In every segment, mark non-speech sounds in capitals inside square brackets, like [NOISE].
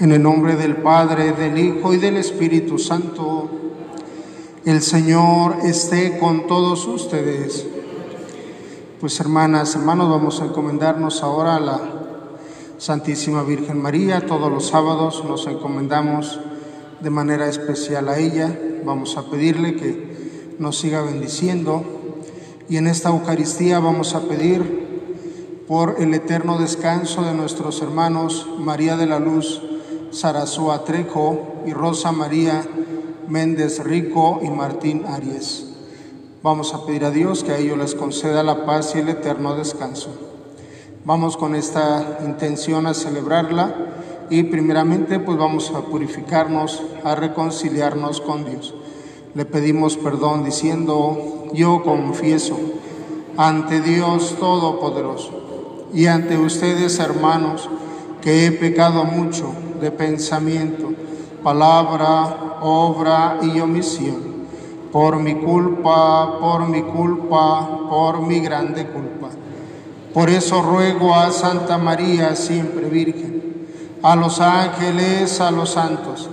En el nombre del Padre, del Hijo y del Espíritu Santo, el Señor esté con todos ustedes. Pues hermanas, hermanos, vamos a encomendarnos ahora a la Santísima Virgen María. Todos los sábados nos encomendamos de manera especial a ella. Vamos a pedirle que nos siga bendiciendo. Y en esta Eucaristía vamos a pedir por el eterno descanso de nuestros hermanos María de la Luz, Sarasúa Trejo y Rosa María Méndez Rico y Martín Arias. Vamos a pedir a Dios que a ellos les conceda la paz y el eterno descanso. Vamos con esta intención a celebrarla y primeramente pues vamos a purificarnos, a reconciliarnos con Dios. Le pedimos perdón diciendo, yo confieso ante Dios Todopoderoso y ante ustedes hermanos que he pecado mucho de pensamiento, palabra, obra y omisión. Por mi culpa, por mi culpa, por mi grande culpa. Por eso ruego a Santa María, siempre Virgen, a los ángeles, a los santos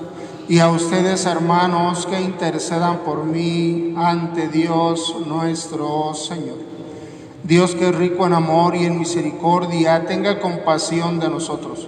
y a ustedes hermanos que intercedan por mí ante Dios nuestro Señor. Dios que es rico en amor y en misericordia, tenga compasión de nosotros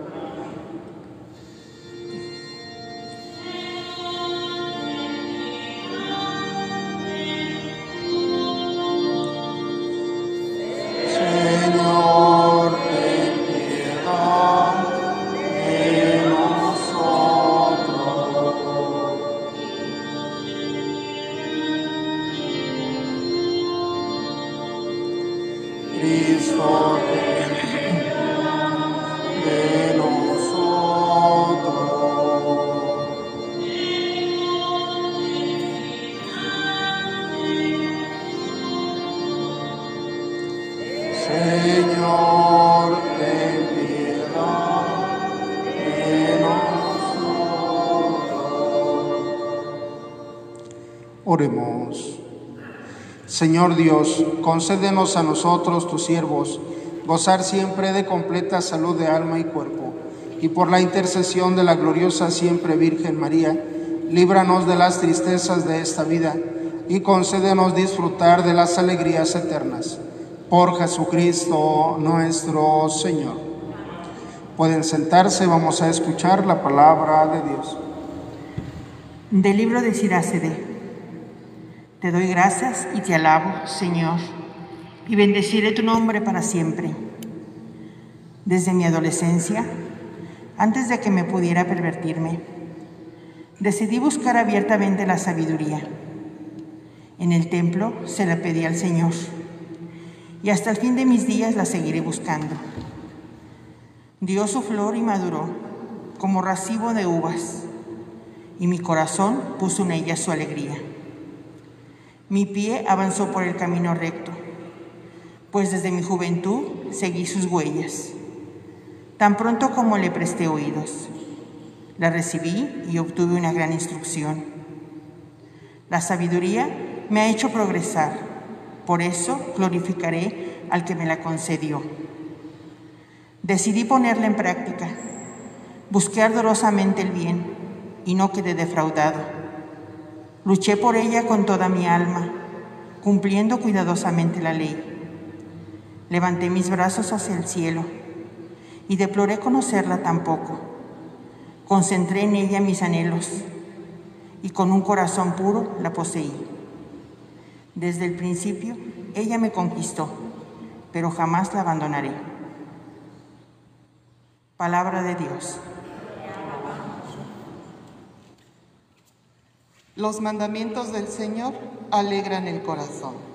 Señor Dios, concédenos a nosotros, tus siervos, gozar siempre de completa salud de alma y cuerpo, y por la intercesión de la gloriosa siempre Virgen María, líbranos de las tristezas de esta vida y concédenos disfrutar de las alegrías eternas. Por Jesucristo nuestro Señor. Pueden sentarse, vamos a escuchar la palabra de Dios. Del libro de. Te doy gracias y te alabo, Señor, y bendeciré tu nombre para siempre. Desde mi adolescencia, antes de que me pudiera pervertirme, decidí buscar abiertamente la sabiduría. En el templo se la pedí al Señor, y hasta el fin de mis días la seguiré buscando. Dio su flor y maduró como racimo de uvas, y mi corazón puso en ella su alegría. Mi pie avanzó por el camino recto, pues desde mi juventud seguí sus huellas. Tan pronto como le presté oídos, la recibí y obtuve una gran instrucción. La sabiduría me ha hecho progresar, por eso glorificaré al que me la concedió. Decidí ponerla en práctica, busqué ardorosamente el bien y no quedé defraudado. Luché por ella con toda mi alma, cumpliendo cuidadosamente la ley. Levanté mis brazos hacia el cielo y deploré conocerla tampoco. Concentré en ella mis anhelos y con un corazón puro la poseí. Desde el principio ella me conquistó, pero jamás la abandonaré. Palabra de Dios. Los mandamientos del Señor alegran el corazón.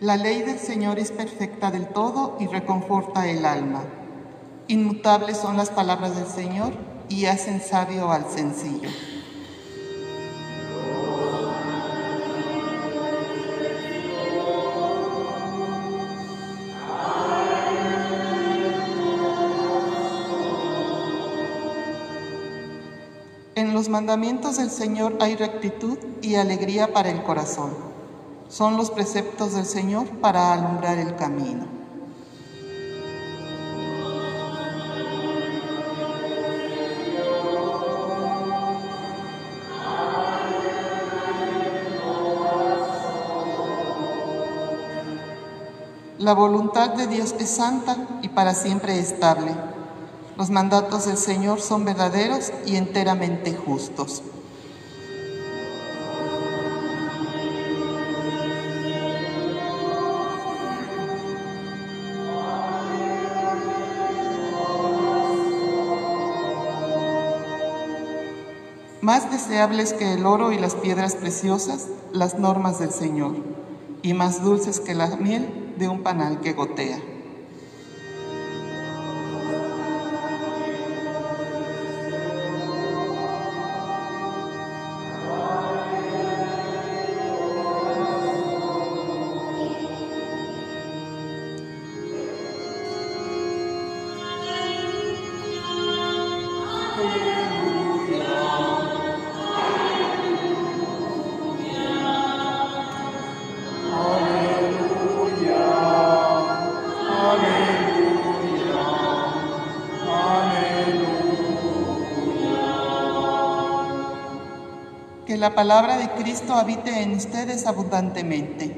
La ley del Señor es perfecta del todo y reconforta el alma. Inmutables son las palabras del Señor, y hacen sabio al sencillo. En los mandamientos del Señor hay rectitud y alegría para el corazón. Son los preceptos del Señor para alumbrar el camino. La voluntad de Dios es santa y para siempre estable. Los mandatos del Señor son verdaderos y enteramente justos. Más deseables que el oro y las piedras preciosas, las normas del Señor, y más dulces que la miel de un panal que gotea. La palabra de Cristo habite en ustedes abundantemente.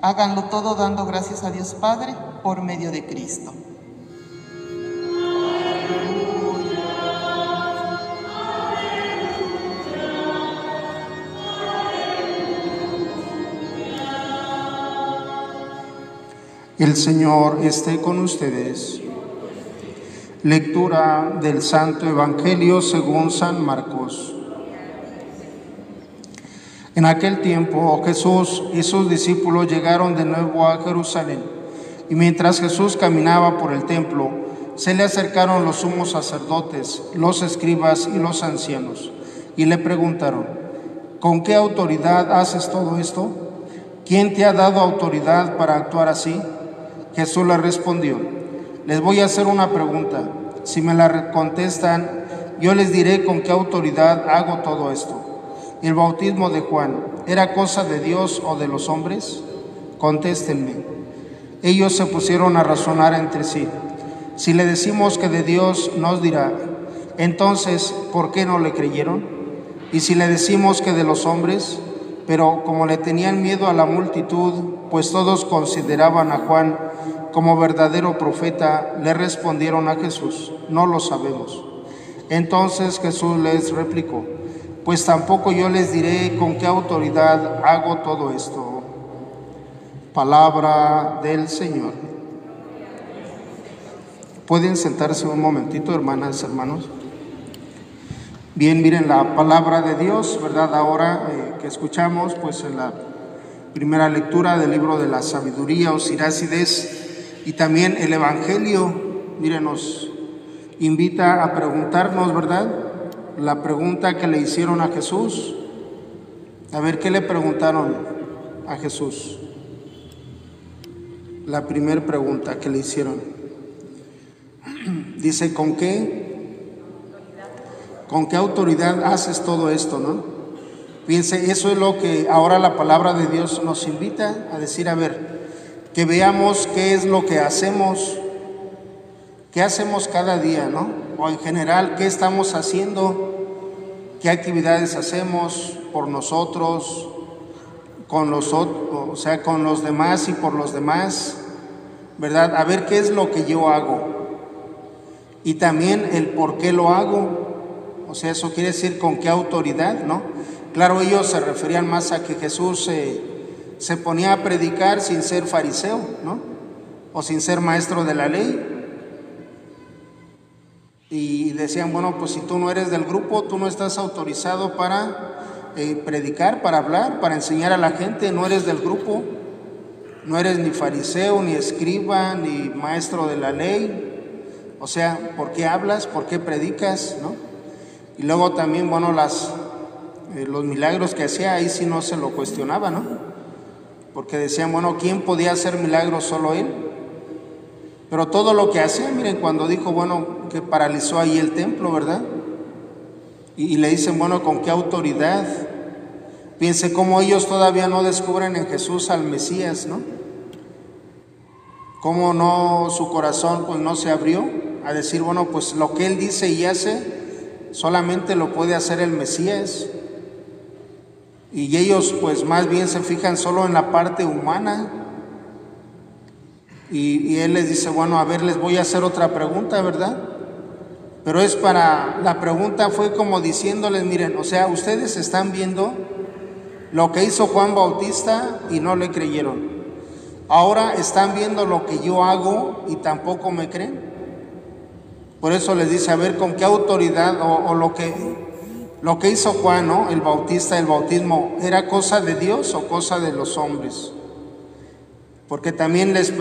Háganlo todo dando gracias a Dios Padre por medio de Cristo. El Señor esté con ustedes. Lectura del Santo Evangelio según San Marcos. En aquel tiempo Jesús y sus discípulos llegaron de nuevo a Jerusalén y mientras Jesús caminaba por el templo, se le acercaron los sumos sacerdotes, los escribas y los ancianos y le preguntaron, ¿con qué autoridad haces todo esto? ¿Quién te ha dado autoridad para actuar así? Jesús le respondió, les voy a hacer una pregunta. Si me la contestan, yo les diré con qué autoridad hago todo esto. ¿El bautismo de Juan era cosa de Dios o de los hombres? Contéstenme. Ellos se pusieron a razonar entre sí. Si le decimos que de Dios nos dirá, entonces, ¿por qué no le creyeron? Y si le decimos que de los hombres, pero como le tenían miedo a la multitud, pues todos consideraban a Juan como verdadero profeta, le respondieron a Jesús, no lo sabemos. Entonces Jesús les replicó, pues tampoco yo les diré con qué autoridad hago todo esto. Palabra del Señor. Pueden sentarse un momentito, hermanas, hermanos. Bien, miren la palabra de Dios, ¿verdad? Ahora eh, que escuchamos, pues en la primera lectura del libro de la sabiduría o y también el Evangelio, miren, nos invita a preguntarnos, ¿verdad? La pregunta que le hicieron a Jesús. A ver, ¿qué le preguntaron a Jesús? La primera pregunta que le hicieron. [CLEARS THROAT] Dice, ¿con qué? ¿Con qué autoridad haces todo esto, no? Fíjense, eso es lo que ahora la palabra de Dios nos invita a decir, a ver, que veamos qué es lo que hacemos, qué hacemos cada día, ¿no? O en general, qué estamos haciendo, qué actividades hacemos por nosotros, con los o sea, con los demás y por los demás, ¿verdad? A ver qué es lo que yo hago. Y también el por qué lo hago. O sea, eso quiere decir con qué autoridad, ¿no? Claro, ellos se referían más a que Jesús se se ponía a predicar sin ser fariseo, ¿no? O sin ser maestro de la ley. Y decían, bueno, pues si tú no eres del grupo, tú no estás autorizado para eh, predicar, para hablar, para enseñar a la gente, no eres del grupo, no eres ni fariseo, ni escriba, ni maestro de la ley. O sea, ¿por qué hablas? ¿Por qué predicas? ¿No? Y luego también, bueno, las, eh, los milagros que hacía, ahí sí no se lo cuestionaba, ¿no? Porque decían, bueno, ¿quién podía hacer milagros? Solo él. Pero todo lo que hacía, miren, cuando dijo, bueno, que paralizó ahí el templo, ¿verdad? Y, le dicen, bueno, ¿con qué autoridad? Piense cómo ellos todavía no descubren en Jesús al Mesías, ¿no? Cómo no su corazón pues no se abrió a decir, bueno, pues lo que él dice y hace solamente lo puede hacer el Mesías. Y ellos pues más bien se fijan solo en la parte humana. Y, él les dice, bueno, a ver, les voy a hacer otra pregunta, ¿verdad? Pero es para, la pregunta fue como diciéndoles, miren, o sea, ustedes están viendo lo que hizo Juan Bautista y no le creyeron. Ahora están viendo lo que yo hago y tampoco me creen. Por eso les dice, a ver, con qué autoridad o, o lo, que, lo que hizo Juan, ¿no? el Bautista, el bautismo, ¿era cosa de Dios o cosa de los hombres? Porque también les,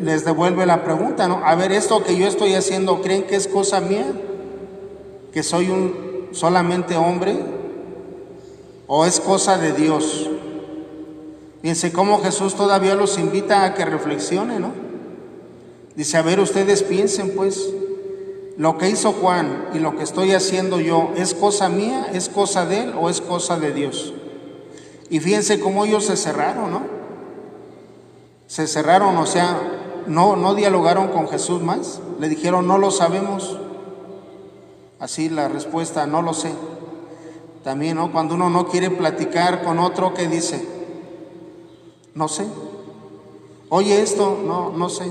les devuelve la pregunta, ¿no? A ver, esto que yo estoy haciendo, ¿creen que es cosa mía? ¿Que soy un solamente hombre? o es cosa de Dios. Fíjense cómo Jesús todavía los invita a que reflexionen, ¿no? Dice, a ver, ustedes piensen pues, lo que hizo Juan y lo que estoy haciendo yo, ¿es cosa mía, es cosa de él o es cosa de Dios? Y fíjense cómo ellos se cerraron, ¿no? Se cerraron, o sea, no, no dialogaron con Jesús más, le dijeron, no lo sabemos. Así la respuesta, no lo sé. También, ¿no? Cuando uno no quiere platicar con otro, ¿qué dice? No sé. Oye esto, no, no sé.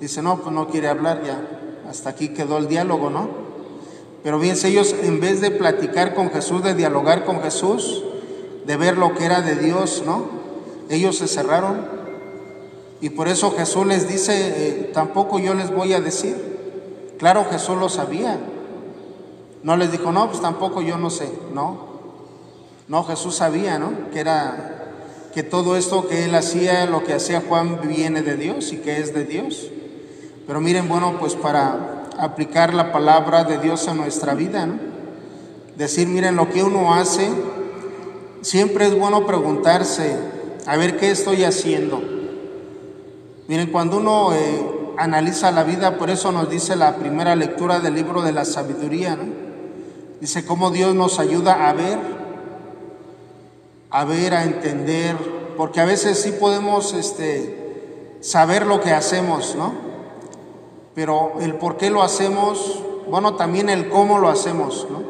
Dice, no, pues no quiere hablar ya. Hasta aquí quedó el diálogo, ¿no? Pero bien, ellos en vez de platicar con Jesús, de dialogar con Jesús, de ver lo que era de Dios, ¿no? Ellos se cerraron. Y por eso Jesús les dice, eh, tampoco yo les voy a decir. Claro, Jesús lo sabía. No les dijo, no, pues tampoco yo no sé, no. No, Jesús sabía, ¿no? Que era, que todo esto que él hacía, lo que hacía Juan, viene de Dios y que es de Dios. Pero miren, bueno, pues para aplicar la palabra de Dios a nuestra vida, ¿no? Decir, miren, lo que uno hace, siempre es bueno preguntarse, a ver qué estoy haciendo. Miren, cuando uno eh, analiza la vida, por eso nos dice la primera lectura del libro de la sabiduría, ¿no? Dice cómo Dios nos ayuda a ver, a ver, a entender, porque a veces sí podemos este, saber lo que hacemos, ¿no? Pero el por qué lo hacemos, bueno, también el cómo lo hacemos, ¿no?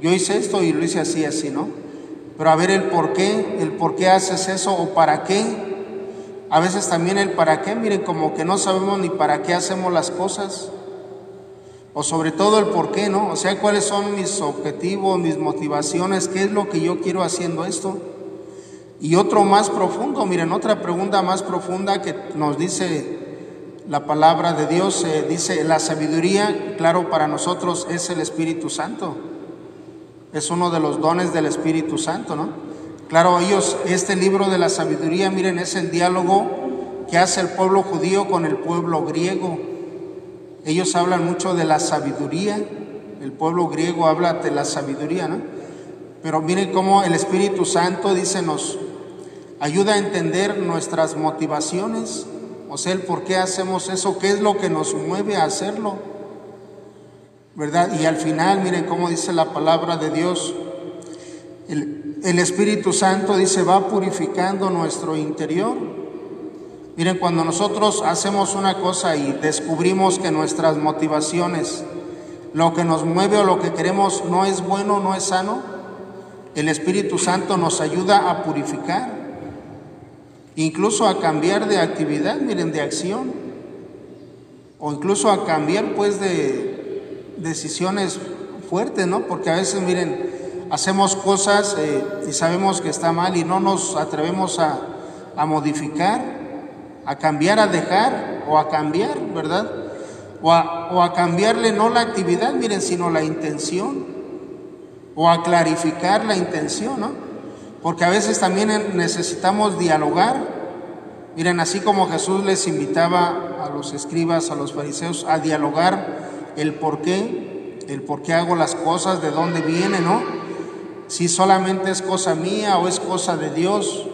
Yo hice esto y lo hice así, así, ¿no? Pero a ver el por qué, el por qué haces eso o para qué. A veces también el para qué, miren, como que no sabemos ni para qué hacemos las cosas o sobre todo el por qué, ¿no? O sea, cuáles son mis objetivos, mis motivaciones, qué es lo que yo quiero haciendo esto. Y otro más profundo, miren, otra pregunta más profunda que nos dice la palabra de Dios, eh, dice, la sabiduría, claro, para nosotros es el Espíritu Santo. Es uno de los dones del Espíritu Santo, ¿no? Claro, ellos, este libro de la sabiduría, miren, es el diálogo que hace el pueblo judío con el pueblo griego. Ellos hablan mucho de la sabiduría, el pueblo griego habla de la sabiduría, ¿no? Pero miren cómo el Espíritu Santo dice nos ayuda a entender nuestras motivaciones, o sea, el por qué hacemos eso, qué es lo que nos mueve a hacerlo, ¿verdad? Y al final, miren cómo dice la palabra de Dios, el, el Espíritu Santo dice va purificando nuestro interior Miren, cuando nosotros hacemos una cosa y descubrimos que nuestras motivaciones, lo que nos mueve o lo que queremos no es bueno, no es sano, el Espíritu Santo nos ayuda a purificar, incluso a cambiar de actividad, miren, de acción, o incluso a cambiar pues de decisiones fuertes, ¿no? Porque a veces, miren, hacemos cosas eh, y sabemos que está mal y no nos atrevemos a, a modificar a cambiar, a dejar o a cambiar, ¿verdad? O a, o a cambiarle no la actividad, miren, sino la intención, o a clarificar la intención, ¿no? Porque a veces también necesitamos dialogar. Miren, así como Jesús les invitaba a los escribas, a los fariseos, a dialogar el por qué, el por qué hago las cosas, de dónde viene, ¿no? Si solamente es cosa mía o es cosa de Dios.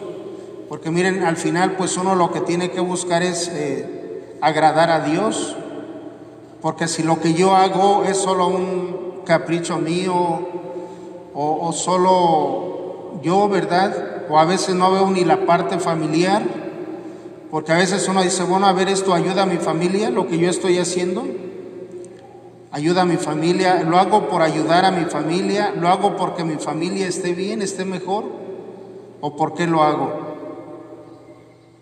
Porque miren, al final pues uno lo que tiene que buscar es eh, agradar a Dios. Porque si lo que yo hago es solo un capricho mío o, o solo yo, ¿verdad? O a veces no veo ni la parte familiar, porque a veces uno dice, bueno, a ver, esto ayuda a mi familia, lo que yo estoy haciendo, ayuda a mi familia, lo hago por ayudar a mi familia, lo hago porque mi familia esté bien, esté mejor, o por qué lo hago.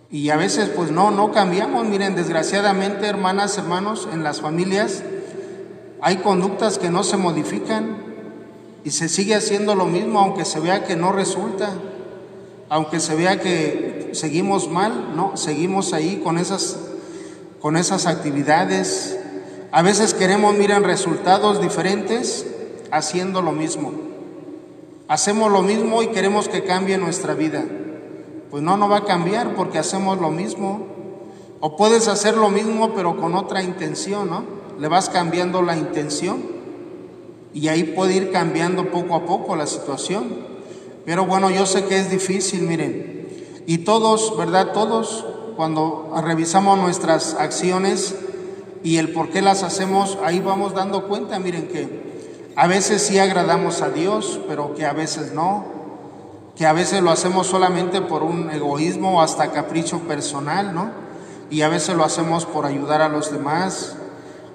Y a veces pues no, no cambiamos. Miren, desgraciadamente, hermanas, hermanos, en las familias hay conductas que no se modifican y se sigue haciendo lo mismo aunque se vea que no resulta, aunque se vea que seguimos mal, no, seguimos ahí con esas con esas actividades. A veces queremos, miren, resultados diferentes haciendo lo mismo. Hacemos lo mismo y queremos que cambie nuestra vida pues no, no va a cambiar porque hacemos lo mismo. O puedes hacer lo mismo pero con otra intención, ¿no? Le vas cambiando la intención y ahí puede ir cambiando poco a poco la situación. Pero bueno, yo sé que es difícil, miren. Y todos, ¿verdad? Todos, cuando revisamos nuestras acciones y el por qué las hacemos, ahí vamos dando cuenta, miren que a veces sí agradamos a Dios, pero que a veces no que a veces lo hacemos solamente por un egoísmo o hasta capricho personal, ¿no? Y a veces lo hacemos por ayudar a los demás.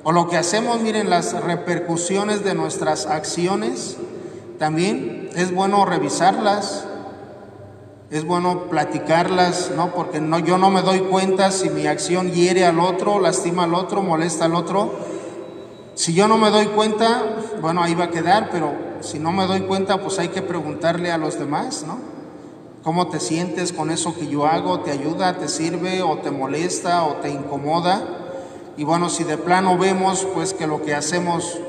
O lo que hacemos, miren, las repercusiones de nuestras acciones, también es bueno revisarlas, es bueno platicarlas, ¿no? Porque no, yo no me doy cuenta si mi acción hiere al otro, lastima al otro, molesta al otro. Si yo no me doy cuenta, bueno, ahí va a quedar, pero si no me doy cuenta, pues hay que preguntarle a los demás, ¿no? ¿Cómo te sientes con eso que yo hago? ¿Te ayuda, te sirve o te molesta o te incomoda? Y bueno, si de plano vemos pues que lo que hacemos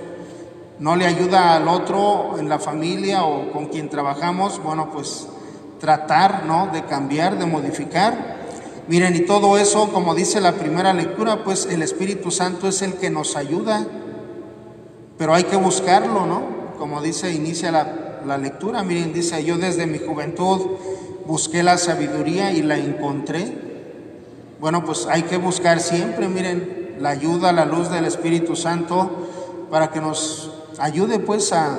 no le ayuda al otro en la familia o con quien trabajamos, bueno, pues tratar, ¿no? De cambiar, de modificar. Miren, y todo eso, como dice la primera lectura, pues el Espíritu Santo es el que nos ayuda, pero hay que buscarlo, ¿no? como dice, inicia la, lectura, miren, dice, yo desde mi juventud busqué la sabiduría y la encontré. Bueno, pues hay que buscar siempre, miren, la ayuda, la luz del Espíritu Santo para que nos ayude pues a,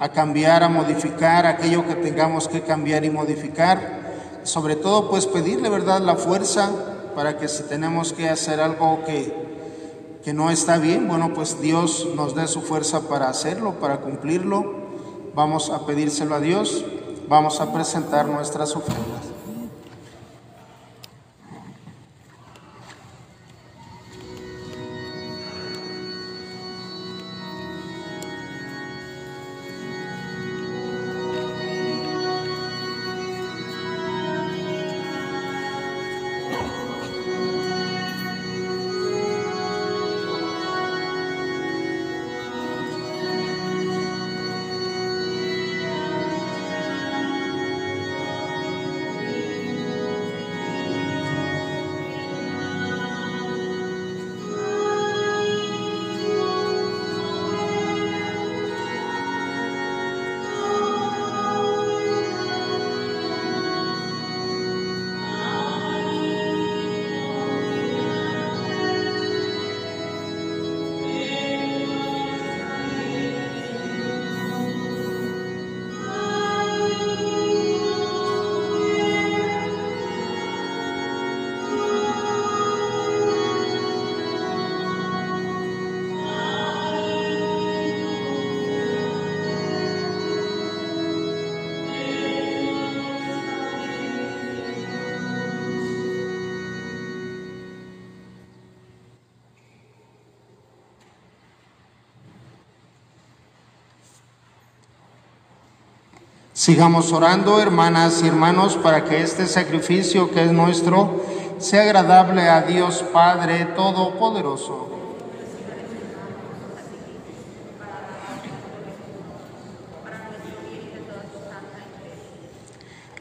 a cambiar, a modificar aquello que tengamos que cambiar y modificar. Sobre todo pues pedirle, ¿verdad?, la fuerza para que si tenemos que hacer algo que, que no está bien, bueno, pues Dios nos dé su fuerza para hacerlo, para cumplirlo. Vamos a pedírselo a Dios, vamos a presentar nuestras ofrendas. Sigamos orando, hermanas y hermanos, para que este sacrificio que es nuestro sea agradable a Dios Padre Todopoderoso.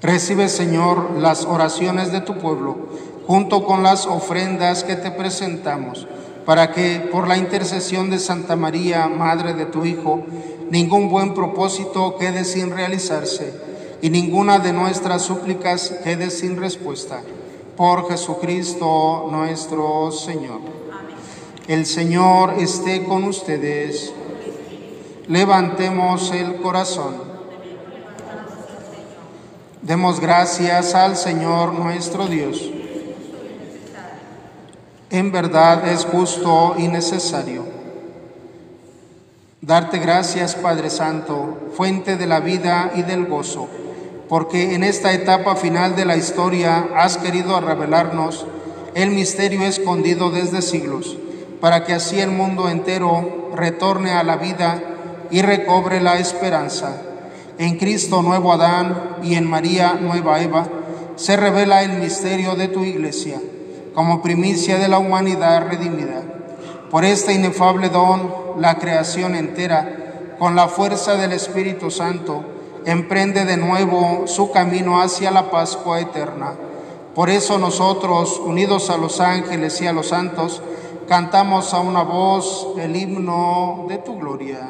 Recibe, Señor, las oraciones de tu pueblo, junto con las ofrendas que te presentamos para que por la intercesión de Santa María, Madre de tu Hijo, ningún buen propósito quede sin realizarse y ninguna de nuestras súplicas quede sin respuesta. Por Jesucristo nuestro Señor. El Señor esté con ustedes. Levantemos el corazón. Demos gracias al Señor nuestro Dios. En verdad es justo y necesario. Darte gracias, Padre Santo, fuente de la vida y del gozo, porque en esta etapa final de la historia has querido revelarnos el misterio escondido desde siglos, para que así el mundo entero retorne a la vida y recobre la esperanza. En Cristo nuevo Adán y en María nueva Eva se revela el misterio de tu iglesia como primicia de la humanidad redimida. Por este inefable don, la creación entera, con la fuerza del Espíritu Santo, emprende de nuevo su camino hacia la Pascua eterna. Por eso nosotros, unidos a los ángeles y a los santos, cantamos a una voz el himno de tu gloria.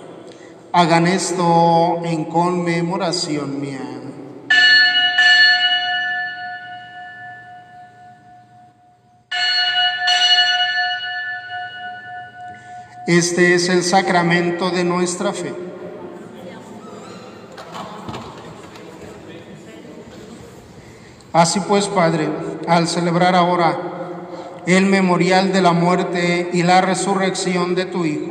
Hagan esto en conmemoración mía. Este es el sacramento de nuestra fe. Así pues, Padre, al celebrar ahora el memorial de la muerte y la resurrección de tu Hijo,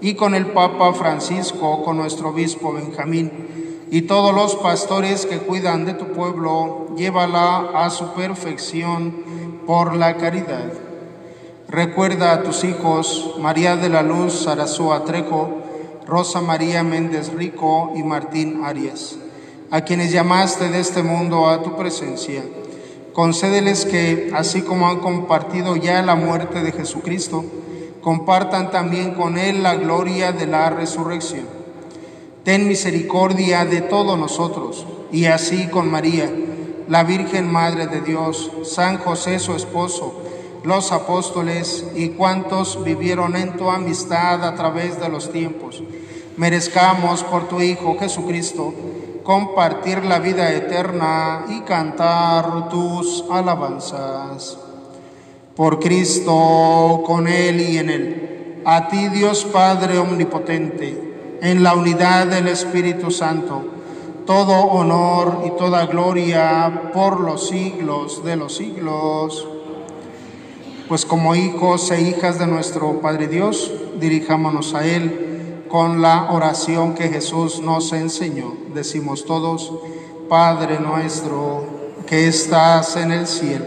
y con el Papa Francisco, con nuestro obispo Benjamín y todos los pastores que cuidan de tu pueblo, llévala a su perfección por la caridad. Recuerda a tus hijos, María de la Luz Sarazúa Trejo, Rosa María Méndez Rico y Martín Arias, a quienes llamaste de este mundo a tu presencia. Concédeles que, así como han compartido ya la muerte de Jesucristo, compartan también con Él la gloria de la resurrección. Ten misericordia de todos nosotros, y así con María, la Virgen Madre de Dios, San José su esposo, los apóstoles y cuantos vivieron en tu amistad a través de los tiempos. Merezcamos por tu Hijo Jesucristo compartir la vida eterna y cantar tus alabanzas. Por Cristo, con Él y en Él, a ti Dios Padre Omnipotente, en la unidad del Espíritu Santo, todo honor y toda gloria por los siglos de los siglos pues como hijos e hijas de nuestro Padre Dios, dirijámonos a Él con la oración que Jesús nos enseñó. Decimos todos, Padre nuestro que estás en el cielo,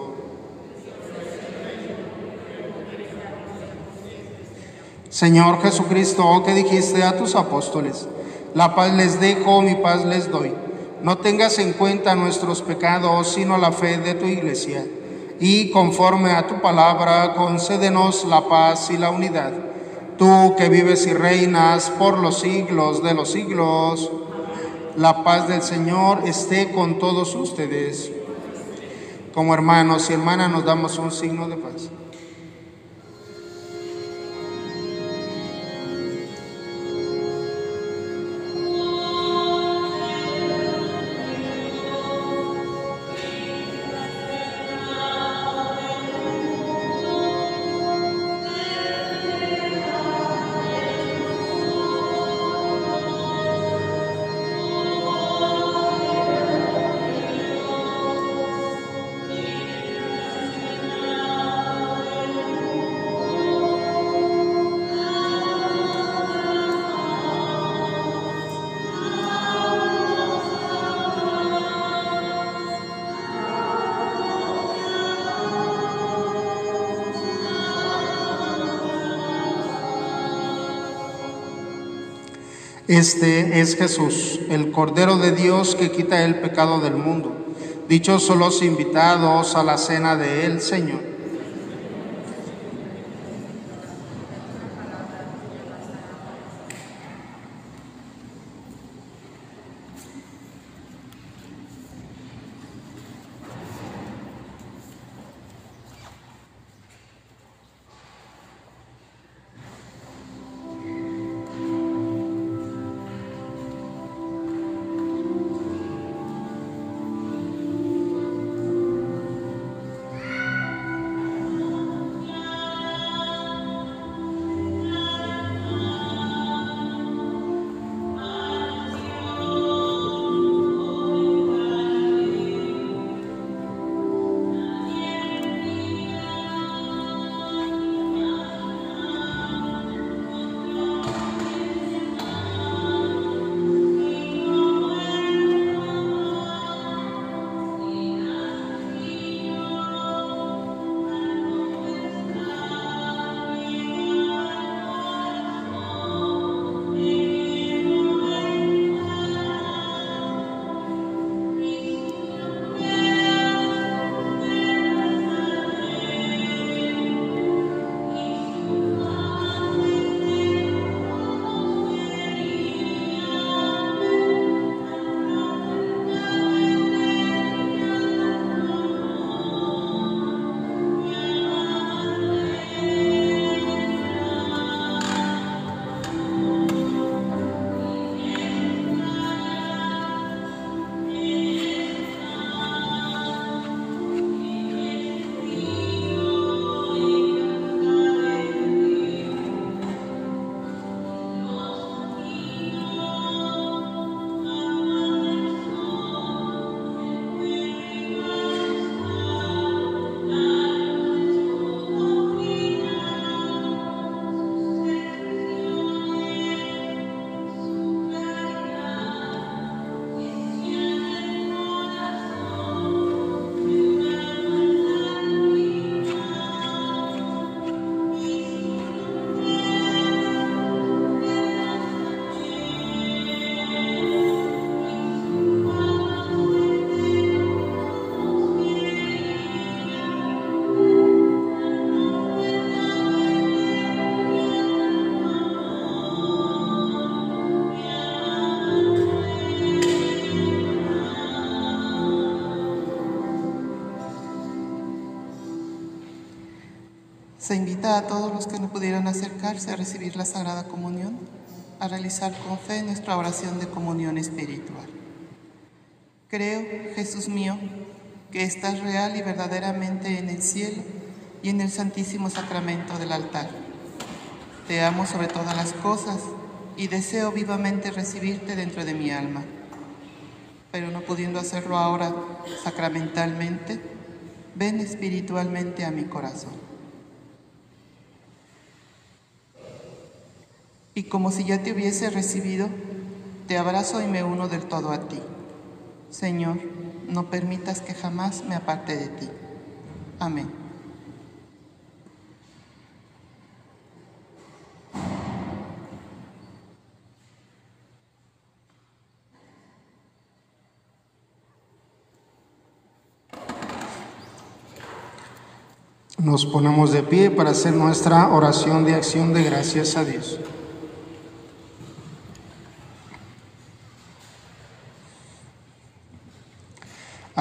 Señor Jesucristo, que dijiste a tus apóstoles, la paz les dejo, mi paz les doy. No tengas en cuenta nuestros pecados, sino la fe de tu iglesia y conforme a tu palabra concédenos la paz y la unidad. Tú que vives y reinas por los siglos de los siglos, la paz del Señor esté con todos ustedes. Como hermanos y hermanas nos damos un signo de paz. Este es Jesús, el Cordero de Dios que quita el pecado del mundo. Dichosos los invitados a la cena de el Señor. Se invita a todos los que no pudieran acercarse a recibir la Sagrada Comunión a realizar con fe nuestra oración de comunión espiritual. Creo, Jesús mío, que estás real y verdaderamente en el cielo y en el santísimo sacramento del altar. Te amo sobre todas las cosas y deseo vivamente recibirte dentro de mi alma. Pero no pudiendo hacerlo ahora sacramentalmente, ven espiritualmente a mi corazón. Y como si ya te hubiese recibido, te abrazo y me uno del todo a ti. Señor, no permitas que jamás me aparte de ti. Amén. Nos ponemos de pie para hacer nuestra oración de acción de gracias a Dios.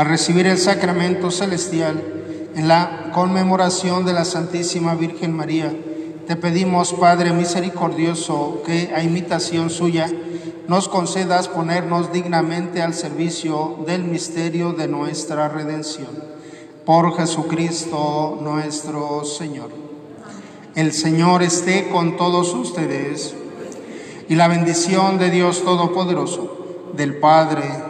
Al recibir el sacramento celestial en la conmemoración de la Santísima Virgen María, te pedimos, Padre misericordioso, que a imitación suya nos concedas ponernos dignamente al servicio del misterio de nuestra redención. Por Jesucristo nuestro Señor. El Señor esté con todos ustedes y la bendición de Dios Todopoderoso, del Padre,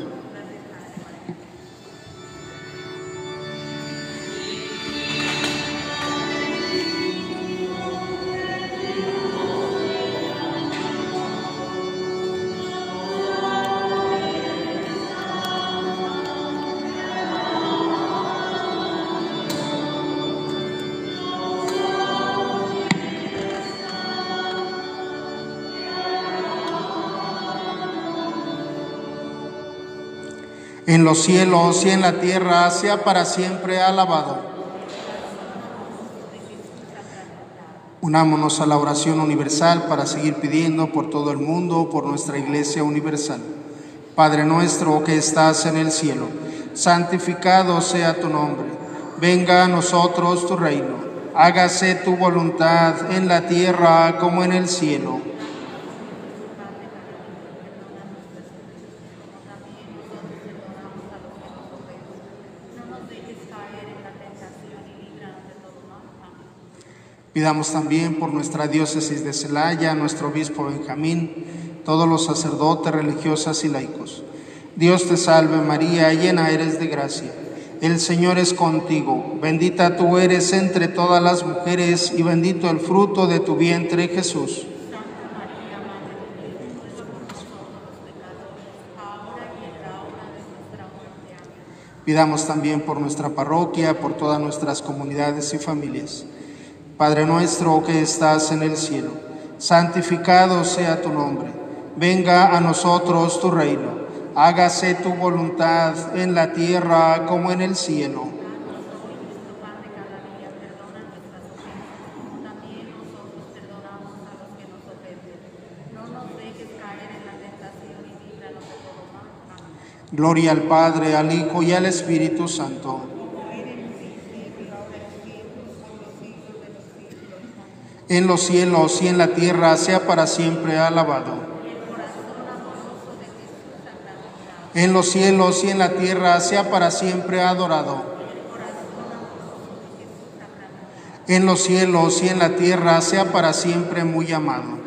En los cielos y en la tierra, sea para siempre alabado. Unámonos a la oración universal para seguir pidiendo por todo el mundo, por nuestra Iglesia Universal. Padre nuestro que estás en el cielo, santificado sea tu nombre. Venga a nosotros tu reino. Hágase tu voluntad en la tierra como en el cielo. Pidamos también por nuestra diócesis de Celaya, nuestro obispo Benjamín, todos los sacerdotes, religiosas y laicos. Dios te salve María, llena eres de gracia. El Señor es contigo, bendita tú eres entre todas las mujeres y bendito el fruto de tu vientre Jesús. Pidamos también por nuestra parroquia, por todas nuestras comunidades y familias. Padre nuestro que estás en el cielo, santificado sea tu nombre. Venga a nosotros tu reino. Hágase tu voluntad en la tierra como en el cielo. Gloria al Padre, al Hijo y al Espíritu Santo en los cielos y en la tierra, sea para siempre alabado. En los cielos y en la tierra, sea para siempre adorado. En los cielos y en la tierra, sea para siempre muy amado.